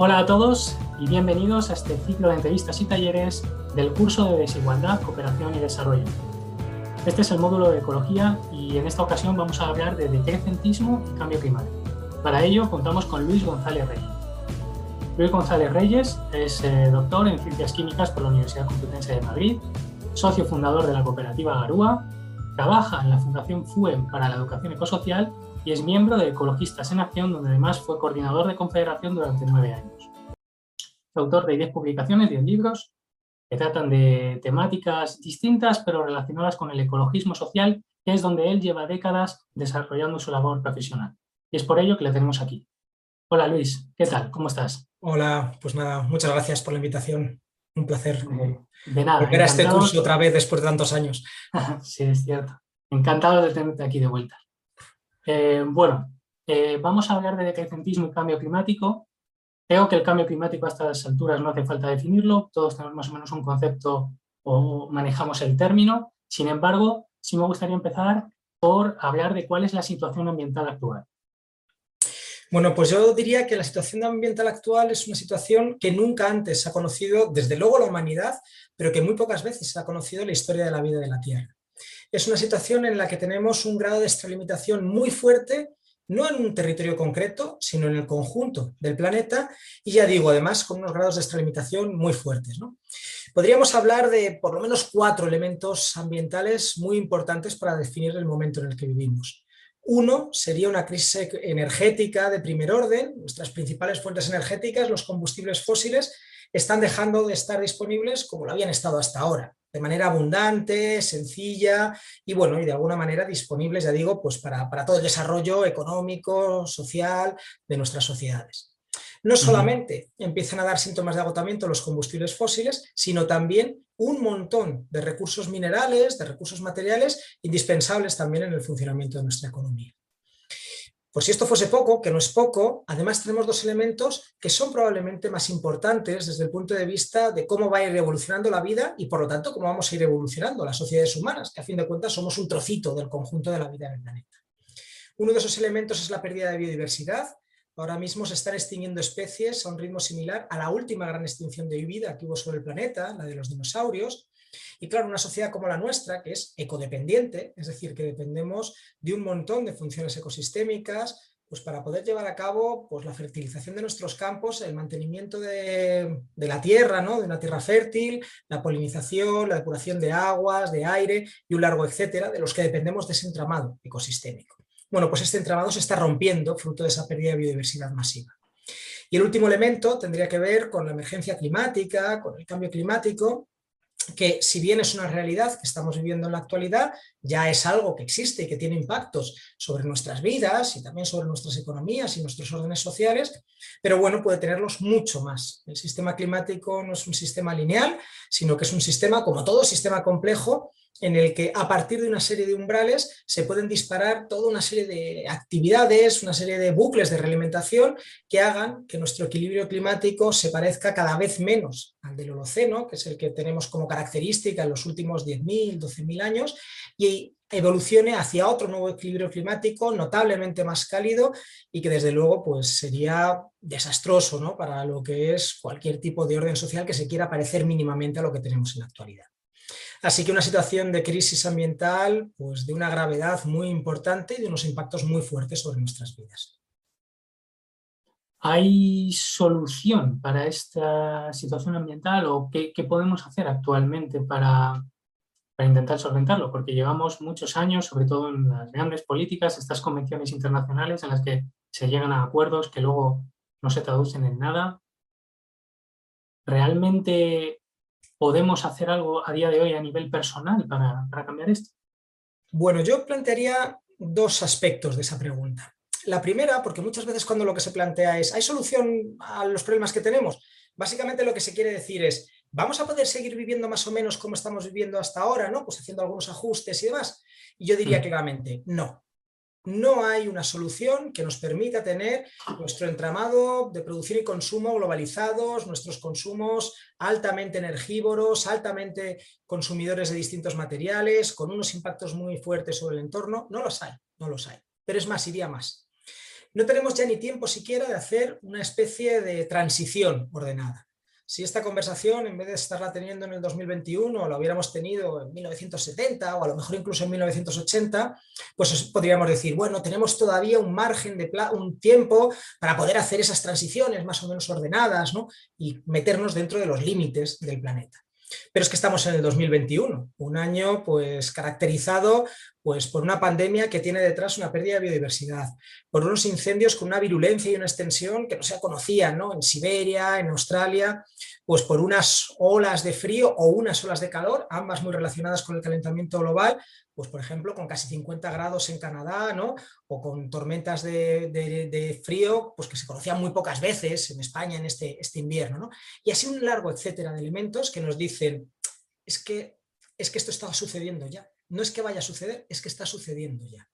Hola a todos y bienvenidos a este ciclo de entrevistas y talleres del curso de Desigualdad, Cooperación y Desarrollo. Este es el módulo de Ecología y en esta ocasión vamos a hablar de decrecentismo y cambio climático. Para ello contamos con Luis González Reyes. Luis González Reyes es eh, doctor en Ciencias Químicas por la Universidad Complutense de Madrid, socio fundador de la cooperativa Garúa, trabaja en la Fundación FUEM para la Educación Ecosocial y es miembro de Ecologistas en Acción, donde además fue coordinador de confederación durante nueve años. Es autor de 10 publicaciones, 10 libros, que tratan de temáticas distintas pero relacionadas con el ecologismo social, que es donde él lleva décadas desarrollando su labor profesional. Y es por ello que le tenemos aquí. Hola Luis, ¿qué tal? ¿Cómo estás? Hola, pues nada, muchas gracias por la invitación. Un placer de nada, volver a este curso otra vez después de tantos años. sí, es cierto. Encantado de tenerte aquí de vuelta. Eh, bueno, eh, vamos a hablar de decrecentismo y cambio climático. Creo que el cambio climático a estas alturas no hace falta definirlo, todos tenemos más o menos un concepto o manejamos el término. Sin embargo, sí me gustaría empezar por hablar de cuál es la situación ambiental actual. Bueno, pues yo diría que la situación ambiental actual es una situación que nunca antes ha conocido, desde luego la humanidad, pero que muy pocas veces se ha conocido en la historia de la vida de la Tierra. Es una situación en la que tenemos un grado de extralimitación muy fuerte, no en un territorio concreto, sino en el conjunto del planeta, y ya digo, además, con unos grados de extralimitación muy fuertes. Podríamos hablar de por lo menos cuatro elementos ambientales muy importantes para definir el momento en el que vivimos. Uno sería una crisis energética de primer orden, nuestras principales fuentes energéticas, los combustibles fósiles, están dejando de estar disponibles como lo habían estado hasta ahora de manera abundante, sencilla y bueno, y de alguna manera disponibles, ya digo, pues para, todo el desarrollo económico, social de nuestras sociedades. No solamente empiezan a dar síntomas de agotamiento los combustibles fósiles, sino también un montón de recursos minerales, de recursos materiales indispensables también en el funcionamiento de nuestra economía. Por si esto fuese poco, que no es poco, además tenemos dos elementos que son probablemente más importantes desde el punto de vista de cómo va a ir evolucionando la vida y por lo tanto cómo vamos a ir evolucionando las sociedades humanas, que a fin de cuentas somos un trocito del conjunto de la vida en el planeta. Uno de esos elementos es la pérdida de biodiversidad. Ahora mismo se están extinguiendo especies a un ritmo similar a la última gran extinción de vida que hubo sobre el planeta, la de los dinosaurios, y claro, una sociedad como la nuestra, que es ecodependiente, es decir, que dependemos de un montón de funciones ecosistémicas, pues para poder llevar a cabo pues, la fertilización de nuestros campos, el mantenimiento de, la tierra, ¿no? de una tierra fértil, la polinización, la depuración de aguas, de aire y un largo etcétera, de los que dependemos de ese entramado ecosistémico. Bueno, pues este entramado se está rompiendo fruto de esa pérdida de biodiversidad masiva. Y el último elemento tendría que ver con la emergencia climática, con el cambio climático, que si bien es una realidad que estamos viviendo en la actualidad, ya es algo que existe y que tiene impactos sobre nuestras vidas y también sobre nuestras economías y nuestros órdenes sociales, pero bueno, puede tenerlos mucho más. El sistema climático no es un sistema lineal, sino que es un sistema, como todo sistema complejo, en el que a partir de una serie de umbrales se pueden disparar toda una serie de actividades, una serie de bucles de realimentación que hagan que nuestro equilibrio climático se parezca cada vez menos al del Holoceno, que es el que tenemos como característica en los últimos 10.000, 12.000 años, y evolucione hacia otro nuevo equilibrio climático notablemente más cálido y que desde luego pues, sería desastroso ¿no? para lo que es cualquier tipo de orden social que se quiera parecer mínimamente a lo que tenemos en la actualidad. Así que una situación de crisis ambiental pues, de una gravedad muy importante y de unos impactos muy fuertes sobre nuestras vidas. ¿Hay solución para esta situación ambiental o qué, podemos hacer actualmente para, intentar solventarlo? Porque llevamos muchos años, sobre todo en las grandes políticas, estas convenciones internacionales en las que se llegan a acuerdos que luego no se traducen en nada. ¿Realmente ¿Podemos hacer algo a día de hoy a nivel personal para, cambiar esto? Bueno, yo plantearía dos aspectos de esa pregunta. La primera, porque muchas veces cuando lo que se plantea es ¿hay solución a los problemas que tenemos? Básicamente lo que se quiere decir es ¿vamos a poder seguir viviendo más o menos como estamos viviendo hasta ahora? ¿no? Pues haciendo algunos ajustes y demás. Y yo diría mm. claramente, no no hay una solución que nos permita tener nuestro entramado de producción y consumo globalizados, nuestros consumos altamente energívoros, altamente consumidores de distintos materiales, con unos impactos muy fuertes sobre el entorno. No los hay, no los hay. Pero es más, iría más. No tenemos ya ni tiempo siquiera de hacer una especie de transición ordenada. Si esta conversación, en vez de estarla teniendo en el 2021, la hubiéramos tenido en 1970 o a lo mejor incluso en 1980, pues podríamos decir, bueno, tenemos todavía un margen de un tiempo para poder hacer esas transiciones más o menos ordenadas y meternos dentro de los límites del planeta. Pero es que estamos en el 2021, un año pues caracterizado pues, por una pandemia que tiene detrás una pérdida de biodiversidad, por unos incendios con una virulencia y una extensión que no se conocían ¿no? en Siberia, en Australia, pues por unas olas de frío o unas olas de calor, ambas muy relacionadas con el calentamiento global, pues por ejemplo con casi 50 grados en Canadá, ¿no? o con tormentas de, frío pues que se conocían muy pocas veces en España en este, este invierno. ¿no? Y así un largo etcétera de elementos que nos dicen, es que, es que esto estaba sucediendo ya no es que vaya a suceder, es que está sucediendo ya.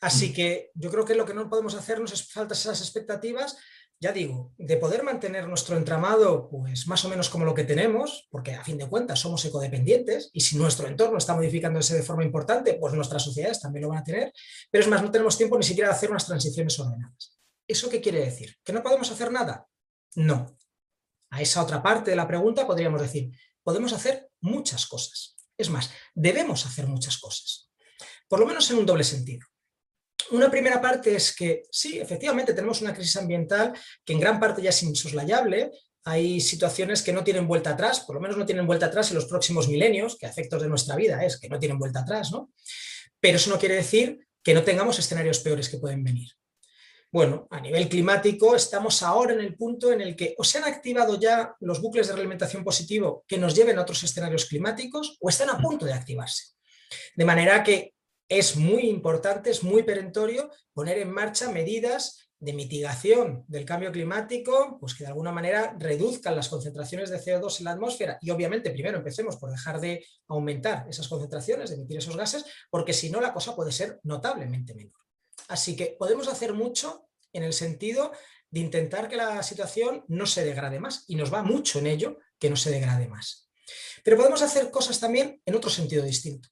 Así mm. que yo creo que lo que no podemos hacernos es falta esas expectativas, ya digo, de poder mantener nuestro entramado pues más o menos como lo que tenemos, porque a fin de cuentas somos ecodependientes y si nuestro entorno está modificándose de forma importante, pues nuestras sociedades también lo van a tener, pero es más, no tenemos tiempo ni siquiera de hacer unas transiciones ordenadas. ¿Eso qué quiere decir? ¿Que no podemos hacer nada? No. A esa otra parte de la pregunta podríamos decir, podemos hacer muchas cosas. Es más, debemos hacer muchas cosas, por lo menos en un doble sentido. Una primera parte es que sí, efectivamente tenemos una crisis ambiental que en gran parte ya es insoslayable, hay situaciones que no tienen vuelta atrás, por lo menos no tienen vuelta atrás en los próximos milenios, que efectos de nuestra vida es que no tienen vuelta atrás, ¿no? Pero eso no quiere decir que no tengamos escenarios peores que pueden venir. Bueno, a nivel climático estamos ahora en el punto en el que o se han activado ya los bucles de realimentación positivo que nos lleven a otros escenarios climáticos o están a punto de activarse. De manera que es muy importante, es muy perentorio poner en marcha medidas de mitigación del cambio climático, pues que de alguna manera reduzcan las concentraciones de CO2 en la atmósfera y obviamente primero empecemos por dejar de aumentar esas concentraciones, de emitir esos gases, porque si no la cosa puede ser notablemente menor. Así que podemos hacer mucho en el sentido de intentar que la situación no se degrade más y nos va mucho en ello que no se degrade más. Pero podemos hacer cosas también en otro sentido distinto.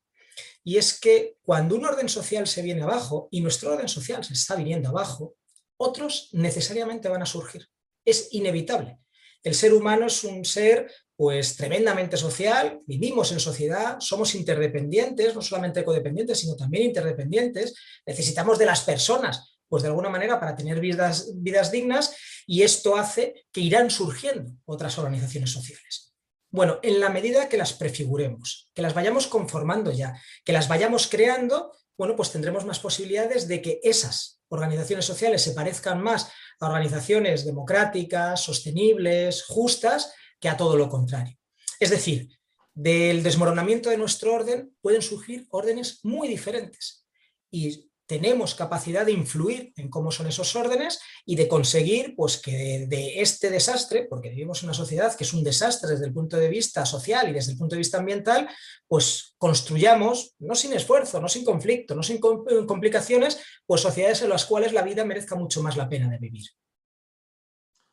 Y es que cuando un orden social se viene abajo y nuestro orden social se está viniendo abajo, otros necesariamente van a surgir. Es inevitable. El ser humano es un ser pues tremendamente social, vivimos en sociedad, somos interdependientes, no solamente codependientes, sino también interdependientes, necesitamos de las personas, pues de alguna manera para tener vidas, vidas dignas y esto hace que irán surgiendo otras organizaciones sociales. Bueno, en la medida que las prefiguremos, que las vayamos conformando ya, que las vayamos creando, bueno, pues tendremos más posibilidades de que esas organizaciones sociales se parezcan más a organizaciones democráticas, sostenibles, justas, que a todo lo contrario. Es decir, del desmoronamiento de nuestro orden pueden surgir órdenes muy diferentes y tenemos capacidad de influir en cómo son esos órdenes y de conseguir pues, que de, este desastre, porque vivimos una sociedad que es un desastre desde el punto de vista social y desde el punto de vista ambiental, pues construyamos, no sin esfuerzo, no sin conflicto, no sin complicaciones, pues sociedades en las cuales la vida merezca mucho más la pena de vivir.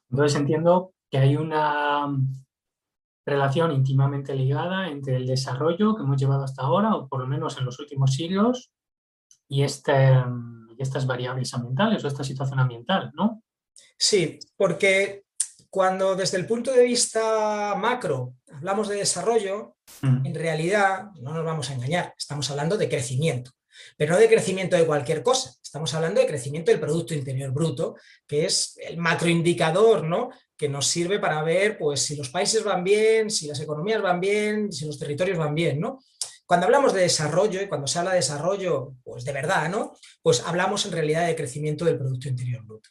Entonces entiendo que hay una relación íntimamente ligada entre el desarrollo que hemos llevado hasta ahora, o por lo menos en los últimos siglos, y, este, y estas variables ambientales o esta situación ambiental, ¿no? Sí, porque cuando desde el punto de vista macro hablamos de desarrollo, mm. en realidad, no nos vamos a engañar, estamos hablando de crecimiento, pero no de crecimiento de cualquier cosa, estamos hablando de crecimiento del Producto Interior Bruto, que es el macroindicador ¿no? que nos sirve para ver pues, si los países van bien, si las economías van bien, si los territorios van bien. ¿no? Cuando hablamos de desarrollo y cuando se habla de desarrollo pues de verdad, ¿no? pues hablamos en realidad de crecimiento del Producto Interior Bruto.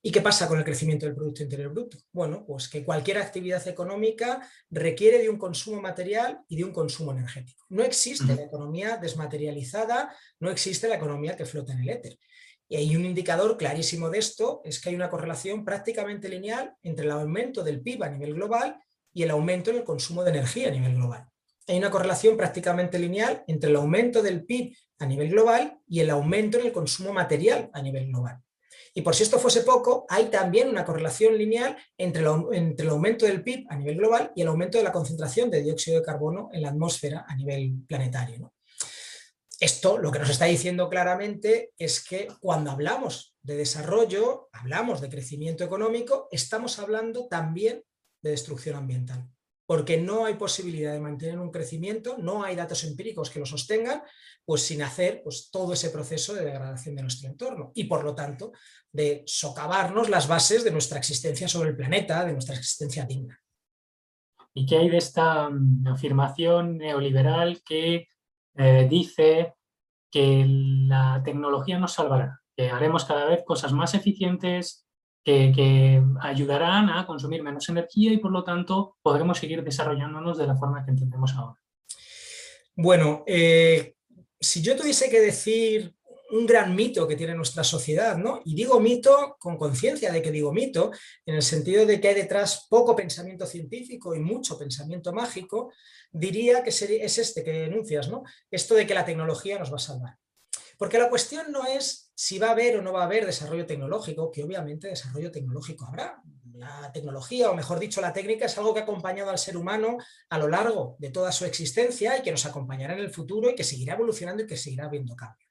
¿Y qué pasa con el crecimiento del Producto Interior Bruto? Bueno, pues que cualquier actividad económica requiere de un consumo material y de un consumo energético. No existe la economía desmaterializada, no existe la economía que flota en el éter. Y hay un indicador clarísimo de esto, es que hay una correlación prácticamente lineal entre el aumento del PIB a nivel global y el aumento en el consumo de energía a nivel global. Hay una correlación prácticamente lineal entre el aumento del PIB a nivel global y el aumento en el consumo material a nivel global. Y por si esto fuese poco, hay también una correlación lineal entre, entre, el aumento del PIB a nivel global y el aumento de la concentración de dióxido de carbono en la atmósfera a nivel planetario. Esto lo que nos está diciendo claramente es que cuando hablamos de desarrollo, hablamos de crecimiento económico, estamos hablando también de destrucción ambiental porque no hay posibilidad de mantener un crecimiento, no hay datos empíricos que lo sostengan, pues sin hacer pues, todo ese proceso de degradación de nuestro entorno y por lo tanto de socavarnos las bases de nuestra existencia sobre el planeta, de nuestra existencia digna. ¿Y qué hay de esta mm, afirmación neoliberal que eh, dice que la tecnología nos salvará, que haremos cada vez cosas más eficientes, que, ayudarán a consumir menos energía y por lo tanto podremos seguir desarrollándonos de la forma que entendemos ahora. Bueno, eh, si yo tuviese que decir un gran mito que tiene nuestra sociedad, ¿no? Y digo mito con conciencia de que digo mito, en el sentido de que hay detrás poco pensamiento científico y mucho pensamiento mágico, diría que es este que denuncias, ¿no? Esto de que la tecnología nos va a salvar. Porque la cuestión no es si va a haber o no va a haber desarrollo tecnológico, que obviamente desarrollo tecnológico habrá. La tecnología, o mejor dicho, la técnica es algo que ha acompañado al ser humano a lo largo de toda su existencia y que nos acompañará en el futuro y que seguirá evolucionando y que seguirá habiendo cambio.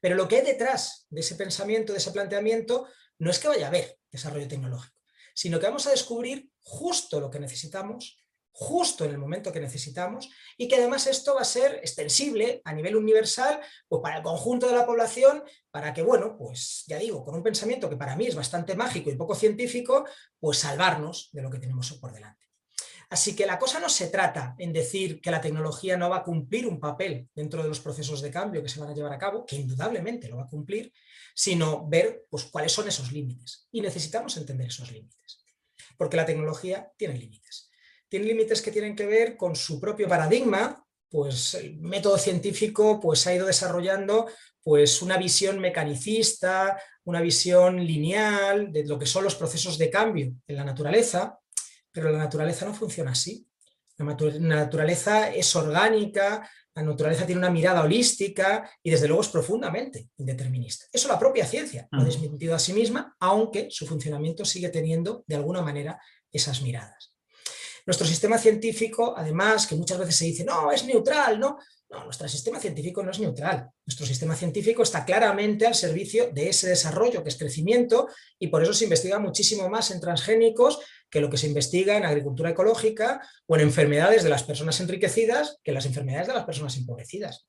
Pero lo que hay detrás de ese pensamiento, de ese planteamiento, no es que vaya a haber desarrollo tecnológico, sino que vamos a descubrir justo lo que necesitamos justo en el momento que necesitamos y que además esto va a ser extensible a nivel universal pues para el conjunto de la población para que, bueno, pues ya digo, con un pensamiento que para mí es bastante mágico y poco científico, pues salvarnos de lo que tenemos por delante. Así que la cosa no se trata en decir que la tecnología no va a cumplir un papel dentro de los procesos de cambio que se van a llevar a cabo, que indudablemente lo va a cumplir, sino ver pues, cuáles son esos límites. Y necesitamos entender esos límites, porque la tecnología tiene límites tiene límites que tienen que ver con su propio paradigma, pues el método científico pues, ha ido desarrollando pues, una visión mecanicista, una visión lineal de lo que son los procesos de cambio en la naturaleza, pero la naturaleza no funciona así. La naturaleza es orgánica, la naturaleza tiene una mirada holística y desde luego es profundamente indeterminista. Eso la propia ciencia lo ha desmentido a sí misma, aunque su funcionamiento sigue teniendo de alguna manera esas miradas. Nuestro sistema científico, además, que muchas veces se dice, no, es neutral, ¿no? No, nuestro sistema científico no es neutral. Nuestro sistema científico está claramente al servicio de ese desarrollo que es crecimiento y por eso se investiga muchísimo más en transgénicos que lo que se investiga en agricultura ecológica o en enfermedades de las personas enriquecidas que las enfermedades de las personas empobrecidas.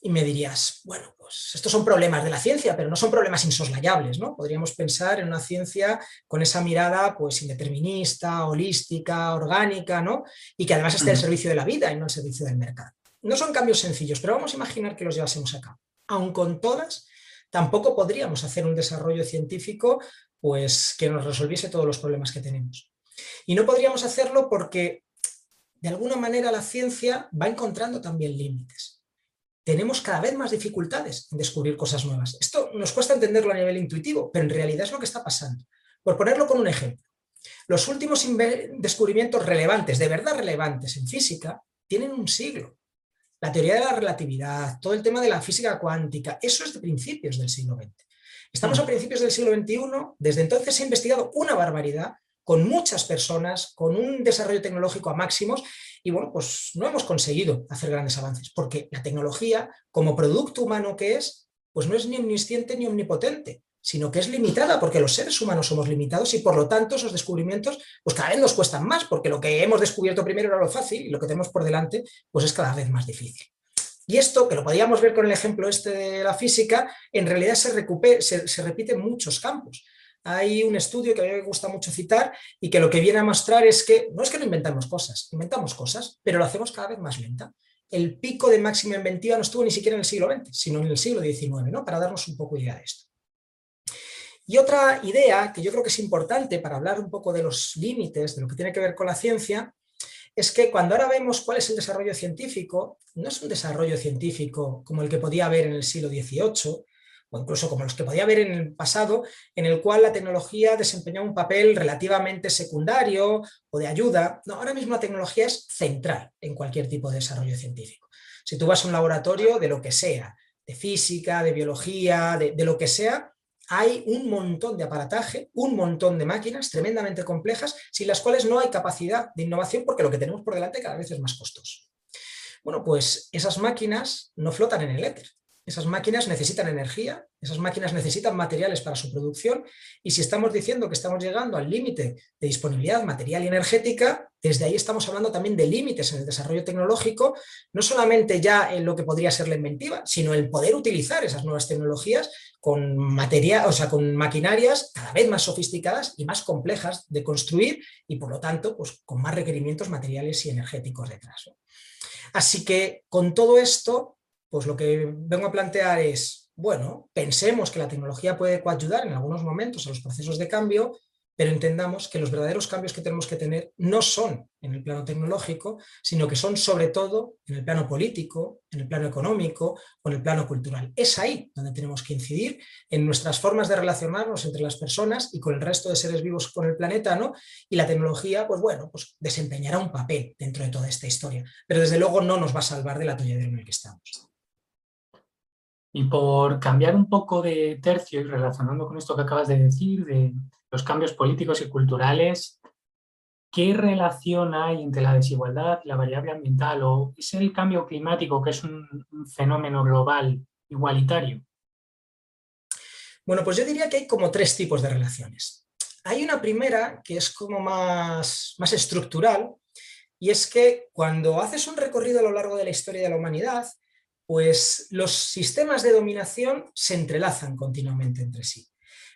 Y me dirías, bueno, pues estos son problemas de la ciencia, pero no son problemas insoslayables, ¿no? Podríamos pensar en una ciencia con esa mirada pues indeterminista, holística, orgánica, ¿no? Y que además esté al servicio de la vida y no al servicio del mercado. No son cambios sencillos, pero vamos a imaginar que los llevásemos a cabo. Aun con todas, tampoco podríamos hacer un desarrollo científico pues que nos resolviese todos los problemas que tenemos. Y no podríamos hacerlo porque de alguna manera la ciencia va encontrando también límites tenemos cada vez más dificultades en descubrir cosas nuevas. Esto nos cuesta entenderlo a nivel intuitivo, pero en realidad es lo que está pasando. Por ponerlo con un ejemplo, los últimos descubrimientos relevantes, de verdad relevantes en física, tienen un siglo. La teoría de la relatividad, todo el tema de la física cuántica, eso es de principios del siglo XX. Estamos a principios del siglo XXI, desde entonces se ha investigado una barbaridad con muchas personas, con un desarrollo tecnológico a máximos y bueno, pues no hemos conseguido hacer grandes avances, porque la tecnología, como producto humano que es, pues no es ni omnisciente ni omnipotente, sino que es limitada, porque los seres humanos somos limitados y por lo tanto esos descubrimientos pues cada vez nos cuestan más, porque lo que hemos descubierto primero era lo fácil y lo que tenemos por delante pues es cada vez más difícil. Y esto, que lo podíamos ver con el ejemplo este de la física, en realidad se, se, se repite en muchos campos hay un estudio que a mí me gusta mucho citar y que lo que viene a mostrar es que no es que no inventamos cosas, inventamos cosas, pero lo hacemos cada vez más lenta. El pico de máxima inventiva no estuvo ni siquiera en el siglo XX, sino en el siglo XIX, ¿no? para darnos un poco idea de esto. Y otra idea que yo creo que es importante para hablar un poco de los límites, de lo que tiene que ver con la ciencia, es que cuando ahora vemos cuál es el desarrollo científico, no es un desarrollo científico como el que podía haber en el siglo XVIII, o incluso como los que podía haber en el pasado, en el cual la tecnología desempeñaba un papel relativamente secundario o de ayuda. No, ahora mismo la tecnología es central en cualquier tipo de desarrollo científico. Si tú vas a un laboratorio de lo que sea, de física, de biología, de, de lo que sea, hay un montón de aparataje, un montón de máquinas tremendamente complejas, sin las cuales no hay capacidad de innovación porque lo que tenemos por delante cada vez es más costoso. Bueno, pues esas máquinas no flotan en el éter. Esas máquinas necesitan energía, esas máquinas necesitan materiales para su producción y si estamos diciendo que estamos llegando al límite de disponibilidad material y energética, desde ahí estamos hablando también de límites en el desarrollo tecnológico, no solamente ya en lo que podría ser la inventiva, sino el poder utilizar esas nuevas tecnologías con materia, o sea, con maquinarias cada vez más sofisticadas y más complejas de construir y por lo tanto pues, con más requerimientos materiales y energéticos detrás. Así que con todo esto pues lo que vengo a plantear es, bueno, pensemos que la tecnología puede coayudar en algunos momentos a los procesos de cambio, pero entendamos que los verdaderos cambios que tenemos que tener no son en el plano tecnológico, sino que son sobre todo en el plano político, en el plano económico o en el plano cultural. Es ahí donde tenemos que incidir en nuestras formas de relacionarnos entre las personas y con el resto de seres vivos con el planeta, ¿no? Y la tecnología, pues bueno, pues desempeñará un papel dentro de toda esta historia, pero desde luego no nos va a salvar del atolladero en el que estamos. Y por cambiar un poco de tercio y relacionando con esto que acabas de decir, de los cambios políticos y culturales, ¿qué relación hay entre la desigualdad y la variable ambiental? ¿O es el cambio climático que es un, fenómeno global igualitario? Bueno, pues yo diría que hay como tres tipos de relaciones. Hay una primera que es como más, más estructural y es que cuando haces un recorrido a lo largo de la historia de la humanidad, pues los sistemas de dominación se entrelazan continuamente entre sí.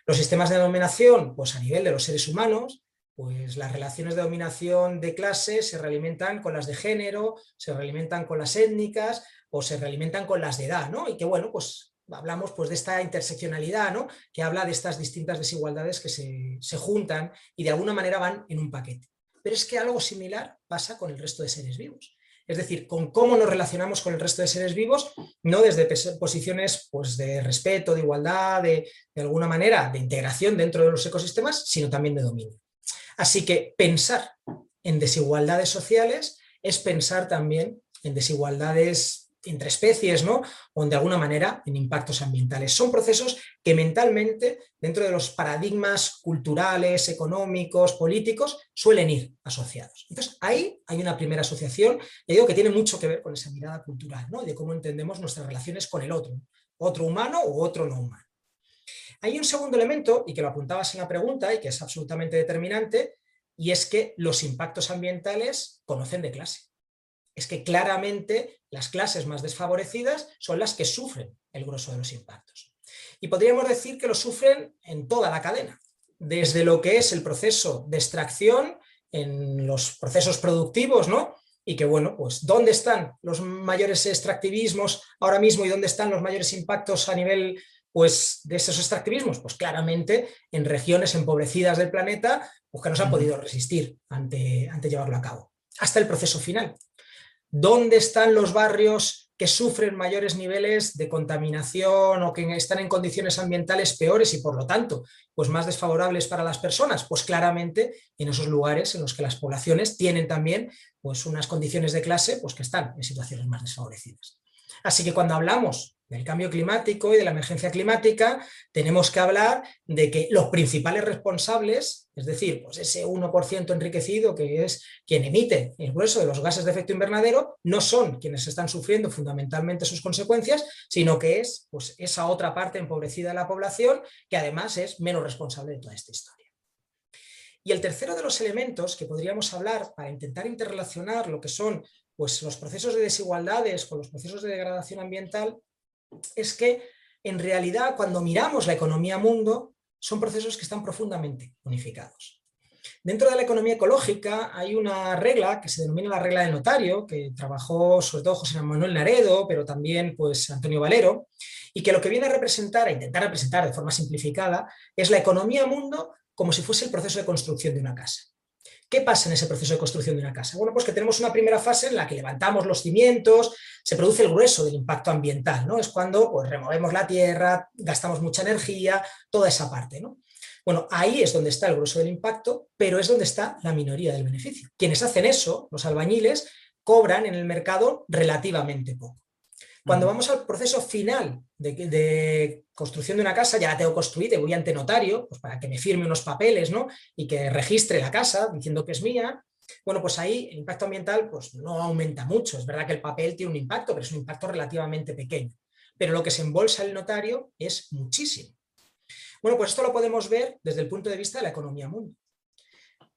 Los sistemas de dominación, pues a nivel de los seres humanos, pues las relaciones de dominación de clase se realimentan con las de género, se realimentan con las étnicas o se realimentan con las de edad, ¿no? Y que bueno, pues hablamos pues de esta interseccionalidad, ¿no? Que habla de estas distintas desigualdades que se, se juntan y de alguna manera van en un paquete. Pero es que algo similar pasa con el resto de seres vivos es decir, con cómo nos relacionamos con el resto de seres vivos, no desde posiciones pues, de respeto, de igualdad, de, de alguna manera de integración dentro de los ecosistemas, sino también de dominio. Así que pensar en desigualdades sociales es pensar también en desigualdades entre especies, ¿no? o de alguna manera en impactos ambientales. Son procesos que mentalmente, dentro de los paradigmas culturales, económicos, políticos, suelen ir asociados. Entonces, ahí hay una primera asociación, y digo que tiene mucho que ver con esa mirada cultural, ¿no? de cómo entendemos nuestras relaciones con el otro, otro humano u otro no humano. Hay un segundo elemento, y que lo apuntabas en la pregunta, y que es absolutamente determinante, y es que los impactos ambientales conocen de clase es que claramente las clases más desfavorecidas son las que sufren el grosso de los impactos. Y podríamos decir que lo sufren en toda la cadena, desde lo que es el proceso de extracción en los procesos productivos, ¿no? Y que, bueno, pues, ¿dónde están los mayores extractivismos ahora mismo y dónde están los mayores impactos a nivel pues, de esos extractivismos? Pues claramente en regiones empobrecidas del planeta, pues que no se han podido resistir ante, ante llevarlo a cabo. Hasta el proceso final, ¿Dónde están los barrios que sufren mayores niveles de contaminación o que están en condiciones ambientales peores y por lo tanto pues más desfavorables para las personas? Pues claramente en esos lugares en los que las poblaciones tienen también pues unas condiciones de clase pues que están en situaciones más desfavorecidas. Así que cuando hablamos del cambio climático y de la emergencia climática, tenemos que hablar de que los principales responsables, es decir, pues ese 1% enriquecido que es quien emite el grueso de los gases de efecto invernadero, no son quienes están sufriendo fundamentalmente sus consecuencias, sino que es pues, esa otra parte empobrecida de la población que además es menos responsable de toda esta historia. Y el tercero de los elementos que podríamos hablar para intentar interrelacionar lo que son pues, los procesos de desigualdades con los procesos de degradación ambiental es que en realidad cuando miramos la economía mundo son procesos que están profundamente unificados. Dentro de la economía ecológica hay una regla que se denomina la regla del notario, que trabajó sobre todo José Manuel Naredo, pero también pues, Antonio Valero, y que lo que viene a representar, a intentar representar de forma simplificada, es la economía mundo como si fuese el proceso de construcción de una casa. ¿Qué pasa en ese proceso de construcción de una casa? Bueno, pues que tenemos una primera fase en la que levantamos los cimientos, se produce el grueso del impacto ambiental, ¿no? Es cuando pues, removemos la tierra, gastamos mucha energía, toda esa parte, ¿no? Bueno, ahí es donde está el grueso del impacto, pero es donde está la minoría del beneficio. Quienes hacen eso, los albañiles, cobran en el mercado relativamente poco. Cuando vamos al proceso final de, construcción de una casa, ya la tengo construida y voy ante notario, pues para que me firme unos papeles ¿no? y que registre la casa diciendo que es mía, Bueno, pues ahí el impacto ambiental pues, no aumenta mucho. Es verdad que el papel tiene un impacto, pero es un impacto relativamente pequeño. Pero lo que se embolsa el notario es muchísimo. Bueno, pues esto lo podemos ver desde el punto de vista de la economía mundial.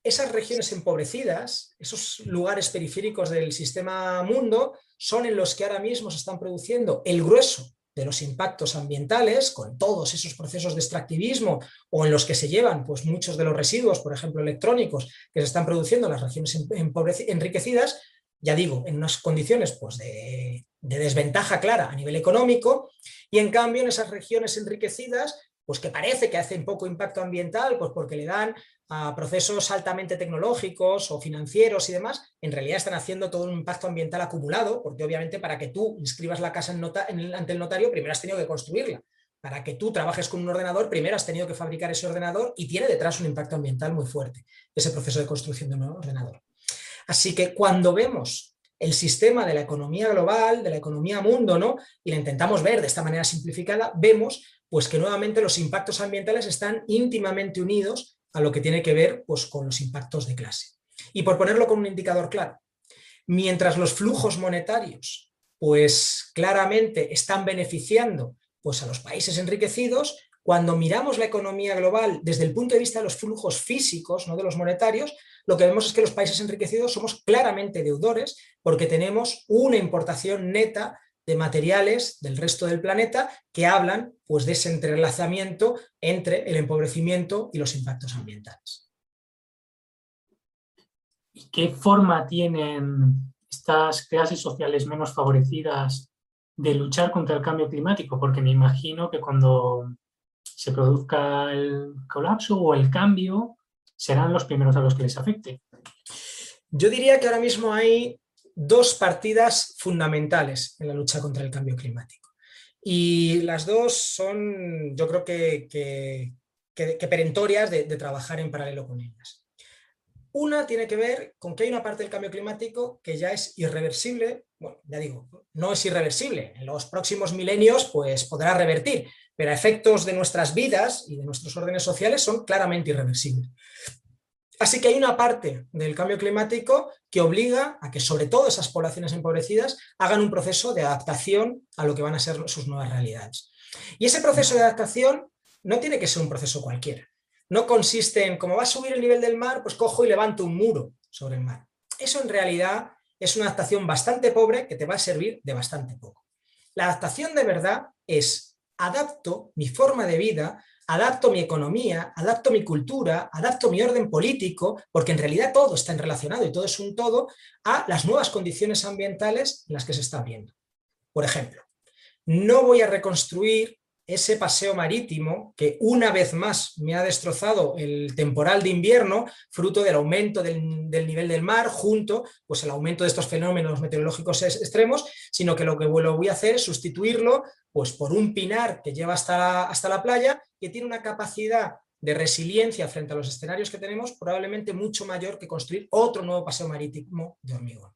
Esas regiones empobrecidas, esos lugares periféricos del sistema mundo, son en los que ahora mismo se están produciendo el grueso de los impactos ambientales, con todos esos procesos de extractivismo o en los que se llevan pues, muchos de los residuos, por ejemplo electrónicos, que se están produciendo en las regiones em-, enriquecidas, ya digo, en unas condiciones pues, de, de desventaja clara a nivel económico, y en cambio en esas regiones enriquecidas pues que parece que hacen poco impacto ambiental, pues porque le dan a procesos altamente tecnológicos o financieros y demás, en realidad están haciendo todo un impacto ambiental acumulado, porque obviamente para que tú inscribas la casa ante el notario, primero has tenido que construirla. Para que tú trabajes con un ordenador, primero has tenido que fabricar ese ordenador y tiene detrás un impacto ambiental muy fuerte, ese proceso de construcción de un ordenador. Así que cuando vemos el sistema de la economía global, de la economía mundo, ¿no? y la intentamos ver de esta manera simplificada, vemos pues que nuevamente los impactos ambientales están íntimamente unidos a lo que tiene que ver pues, con los impactos de clase. Y por ponerlo con un indicador claro, mientras los flujos monetarios pues claramente están beneficiando pues, a los países enriquecidos, cuando miramos la economía global desde el punto de vista de los flujos físicos, no de los monetarios, lo que vemos es que los países enriquecidos somos claramente deudores porque tenemos una importación neta de materiales del resto del planeta que hablan pues, de ese entrelazamiento entre el empobrecimiento y los impactos ambientales. ¿Y qué forma tienen estas clases sociales menos favorecidas de luchar contra el cambio climático? Porque me imagino que cuando se produzca el colapso o el cambio, serán los primeros a los que les afecte. Yo diría que ahora mismo hay dos partidas fundamentales en la lucha contra el cambio climático. Y las dos son, yo creo que, que, perentorias de, de trabajar en paralelo con ellas. Una tiene que ver con que hay una parte del cambio climático que ya es irreversible, bueno, ya digo, no es irreversible, en los próximos milenios pues podrá revertir, pero a efectos de nuestras vidas y de nuestros órdenes sociales son claramente irreversibles. Así que hay una parte del cambio climático que obliga a que sobre todo esas poblaciones empobrecidas hagan un proceso de adaptación a lo que van a ser sus nuevas realidades. Y ese proceso de adaptación no tiene que ser un proceso cualquiera. No consiste en, como va a subir el nivel del mar, pues cojo y levanto un muro sobre el mar. Eso en realidad es una adaptación bastante pobre que te va a servir de bastante poco. La adaptación de verdad es adapto mi forma de vida adapto mi economía, adapto mi cultura, adapto mi orden político, porque en realidad todo está relacionado y todo es un todo, a las nuevas condiciones ambientales en las que se está viendo. Por ejemplo, no voy a reconstruir ese paseo marítimo que una vez más me ha destrozado el temporal de invierno, fruto del aumento del, nivel del mar, junto pues, el aumento de estos fenómenos meteorológicos extremos, sino que lo que voy a hacer es sustituirlo pues, por un pinar que lleva hasta la playa, que tiene una capacidad de resiliencia frente a los escenarios que tenemos probablemente mucho mayor que construir otro nuevo paseo marítimo de hormigón.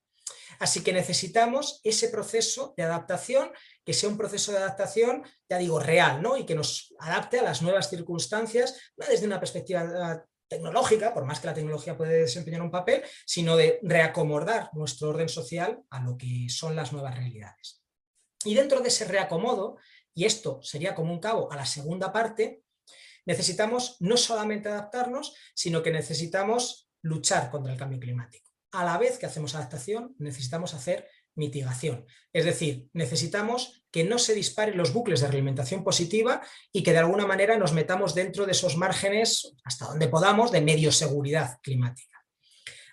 Así que necesitamos ese proceso de adaptación, que sea un proceso de adaptación, ya digo, real, ¿no? y que nos adapte a las nuevas circunstancias, no desde una perspectiva tecnológica, por más que la tecnología puede desempeñar un papel, sino de reacomodar nuestro orden social a lo que son las nuevas realidades. Y dentro de ese reacomodo, y esto sería como un cabo a la segunda parte, necesitamos no solamente adaptarnos, sino que necesitamos luchar contra el cambio climático a la vez que hacemos adaptación, necesitamos hacer mitigación. Es decir, necesitamos que no se disparen los bucles de realimentación positiva y que de alguna manera nos metamos dentro de esos márgenes, hasta donde podamos, de medio seguridad climática.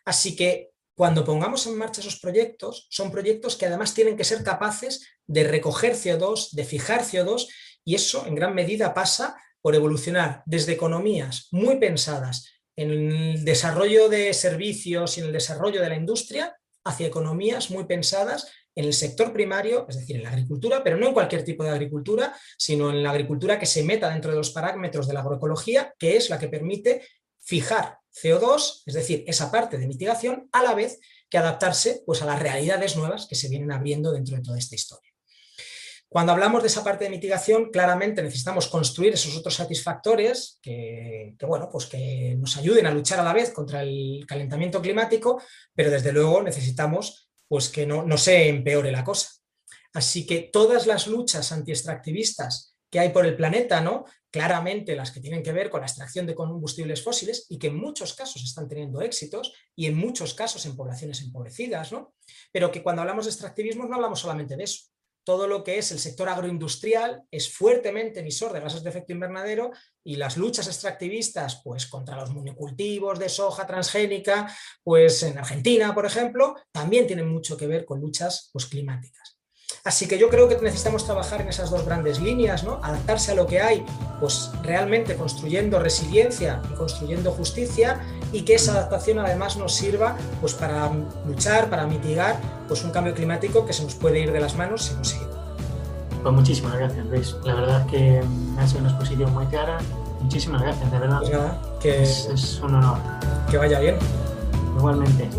Así que cuando pongamos en marcha esos proyectos, son proyectos que además tienen que ser capaces de recoger CO2, de fijar CO2, y eso en gran medida pasa por evolucionar desde economías muy pensadas en el desarrollo de servicios y en el desarrollo de la industria hacia economías muy pensadas en el sector primario, es decir, en la agricultura, pero no en cualquier tipo de agricultura, sino en la agricultura que se meta dentro de los parámetros de la agroecología, que es la que permite fijar CO2, es decir, esa parte de mitigación, a la vez que adaptarse pues, a las realidades nuevas que se vienen abriendo dentro de toda esta historia. Cuando hablamos de esa parte de mitigación, claramente necesitamos construir esos otros satisfactores que, bueno, pues que nos ayuden a luchar a la vez contra el calentamiento climático, pero desde luego necesitamos pues, que no, no se empeore la cosa. Así que todas las luchas anti-extractivistas que hay por el planeta, ¿no? Claramente las que tienen que ver con la extracción de combustibles fósiles y que en muchos casos están teniendo éxitos y en muchos casos en poblaciones empobrecidas, ¿no? pero que cuando hablamos de extractivismo no hablamos solamente de eso, todo lo que es el sector agroindustrial es fuertemente emisor de gases de efecto invernadero y las luchas extractivistas pues, contra los monocultivos de soja transgénica, pues en Argentina, por ejemplo, también tienen mucho que ver con luchas pues, climáticas. Así que yo creo que necesitamos trabajar en esas dos grandes líneas, ¿no? adaptarse a lo que hay, pues realmente construyendo resiliencia y construyendo justicia y que esa adaptación además nos sirva pues, para luchar, para mitigar pues, un cambio climático que se nos puede ir de las manos si no sigue. Pues muchísimas gracias, Luis. La verdad es que ha sido una exposición muy clara. Muchísimas gracias, de verdad. Pues que es un honor. Que vaya bien. Igualmente.